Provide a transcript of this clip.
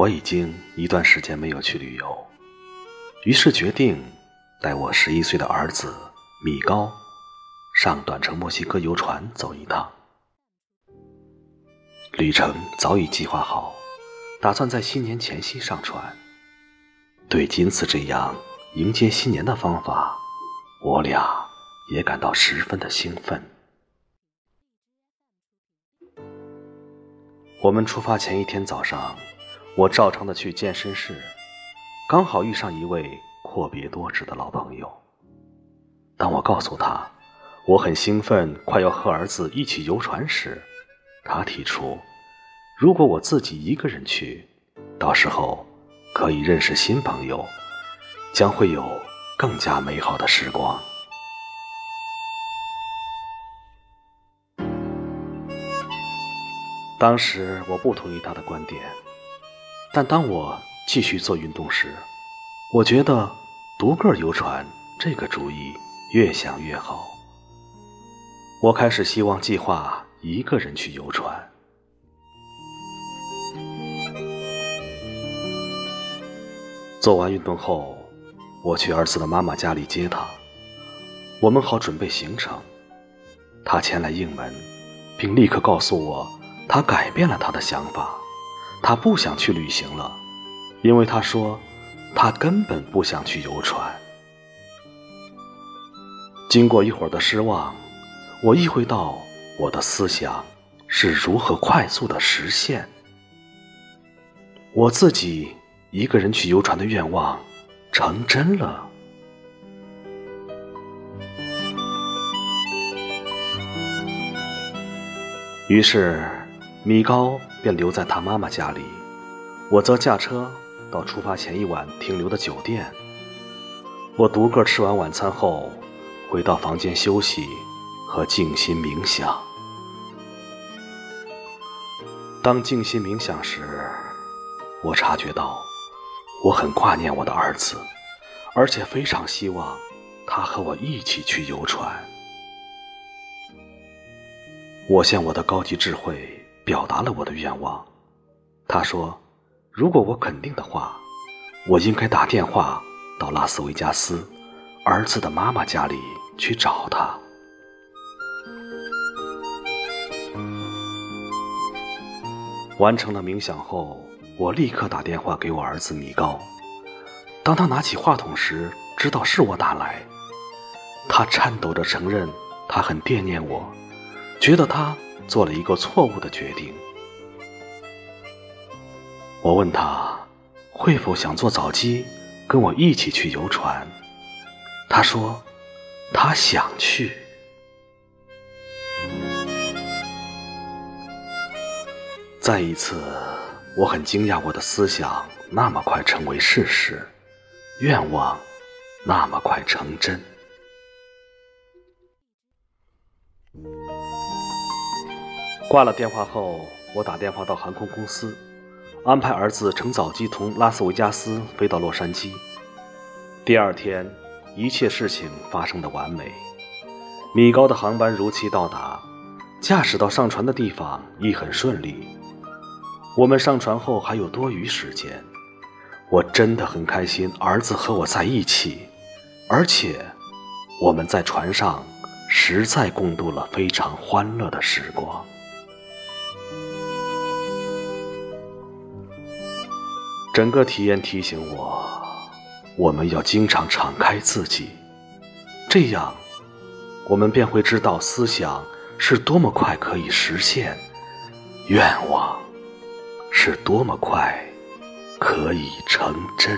我已经一段时间没有去旅游，于是决定带我十一岁的儿子米高上短程墨西哥游船走一趟。旅程早已计划好，打算在新年前夕上船。对仅此这样迎接新年的方法，我俩也感到十分的兴奋。我们出发前一天早上。我照常的去健身室，刚好遇上一位阔别多时的老朋友。当我告诉他我很兴奋，快要和儿子一起游船时，他提出，如果我自己一个人去，到时候可以认识新朋友，将会有更加美好的时光。当时我不同意他的观点。但当我继续做运动时，我觉得独个游船这个主意越想越好。我开始希望计划一个人去游船。做完运动后，我去儿子的妈妈家里接他，我们好准备行程。他前来应门，并立刻告诉我，他改变了他的想法。他不想去旅行了，因为他说他根本不想去游船。经过一会儿的失望，我意会到我的思想是如何快速的实现。我自己一个人去游船的愿望成真了。于是。米高便留在他妈妈家里，我则驾车到出发前一晚停留的酒店。我独个吃完晚餐后，回到房间休息和静心冥想。当静心冥想时，我察觉到我很挂念我的儿子，而且非常希望他和我一起去游船。我向我的高级智慧。表达了我的愿望。他说：“如果我肯定的话，我应该打电话到拉斯维加斯儿子的妈妈家里去找他。”完成了冥想后，我立刻打电话给我儿子米高。当他拿起话筒时，知道是我打来，他颤抖着承认他很惦念我，觉得他。做了一个错误的决定。我问他会否想做早机，跟我一起去游船。他说他想去。再一次，我很惊讶，我的思想那么快成为事实，愿望那么快成真。挂了电话后，我打电话到航空公司，安排儿子乘早机从拉斯维加斯飞到洛杉矶。第二天，一切事情发生的完美，米高的航班如期到达，驾驶到上船的地方亦很顺利。我们上船后还有多余时间，我真的很开心，儿子和我在一起，而且我们在船上实在共度了非常欢乐的时光。整个体验提醒我，我们要经常敞开自己，这样，我们便会知道思想是多么快可以实现，愿望是多么快可以成真。